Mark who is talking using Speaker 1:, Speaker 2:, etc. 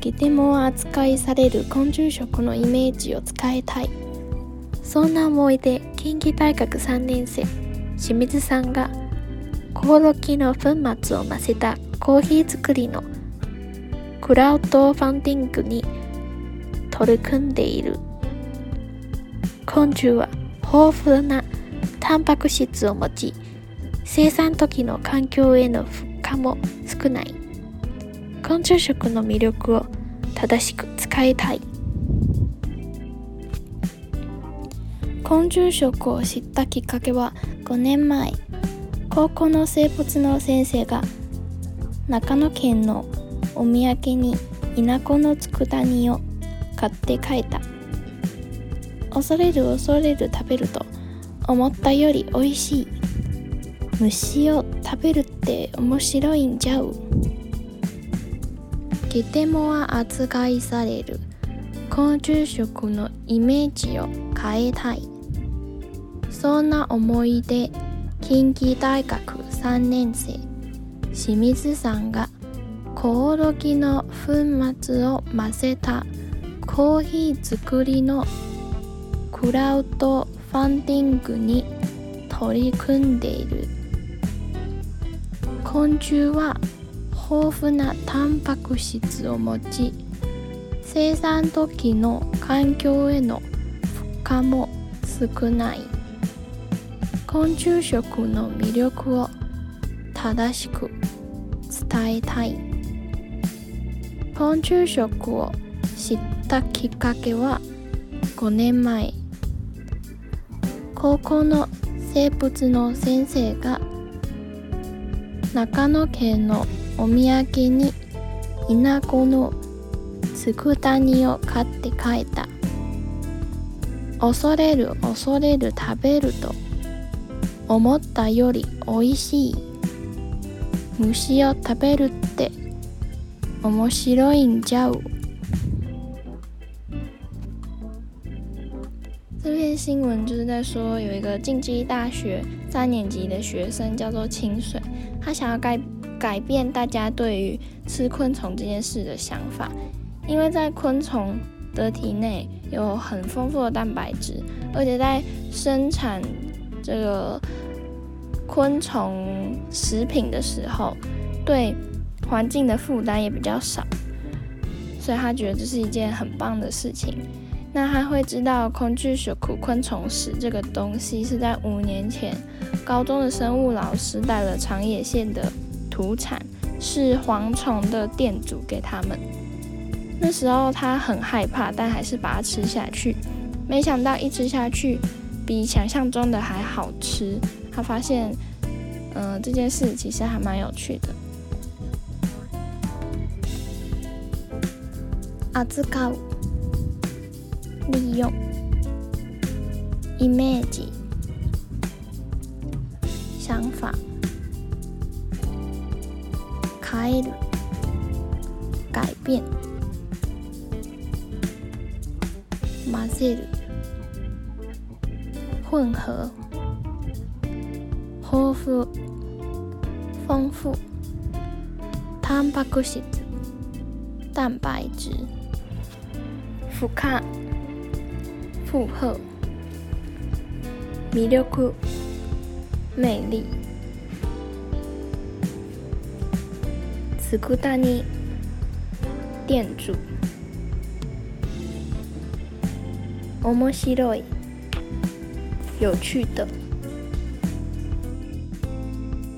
Speaker 1: とても扱いされる昆虫食のイメージを伝えたい。そんな思いで近畿大学3年生。清水さんがコオロギの粉末を混ぜたコーヒー作りのクラウドファンディングに取り組んでいる。昆虫は豊富なタンパク質を持ち生産時の環境への負荷も少ない。昆虫食の魅力を正しく使いたい。昆虫食を知ったきっかけは5年前。高校の生物の先生が長野県のお土産に稲子の佃煮を買って帰った。恐れる恐れる食べると思ったより美味しい。虫を食べるって面白いんじゃう。とても扱いされる。昆虫食のイメージを変えたい。そんな思いで近畿大学3年生清水さんがコオロギの粉末を混ぜたコーヒー作りのクラウドファンディングに取り組んでいる。昆虫は豊富なタンパク質を持ち生産時の環境への負荷も少ない。昆虫食の魅力を正しく伝えたい。昆虫食を知ったきっかけは5年前。高校の生物の先生が長野県のお土産に稲子の佃煮を買って帰った。恐れる恐れる食べると思ったよりおいしい。虫を食べるって面白いんじゃう。这篇新闻就是在说，有一个晋基大学三年级的学生叫做清水，他想要改改变大家对于吃昆虫这件事的想法，因为在昆虫的体内有很丰富的蛋白质，而且在生产这个昆虫食品的时候，对环境的负担也比较少，所以他觉得这是一件很棒的事情。那他会知道昆虫学苦昆虫史这个东西是在五年前，高中的生物老师带了长野县的土产是蝗虫的店主给他们。那时候他很害怕，但还是把它吃下去。没想到一吃下去，比想象中的还好吃。他发现，嗯，这件事其实还蛮有趣的。阿兹卡。利用 image 想法変える改变混ぜる混合豊富丰富タンパク質蛋白质負荷 负荷、魅力、魅力、佃煮、店主、面白い、有趣的。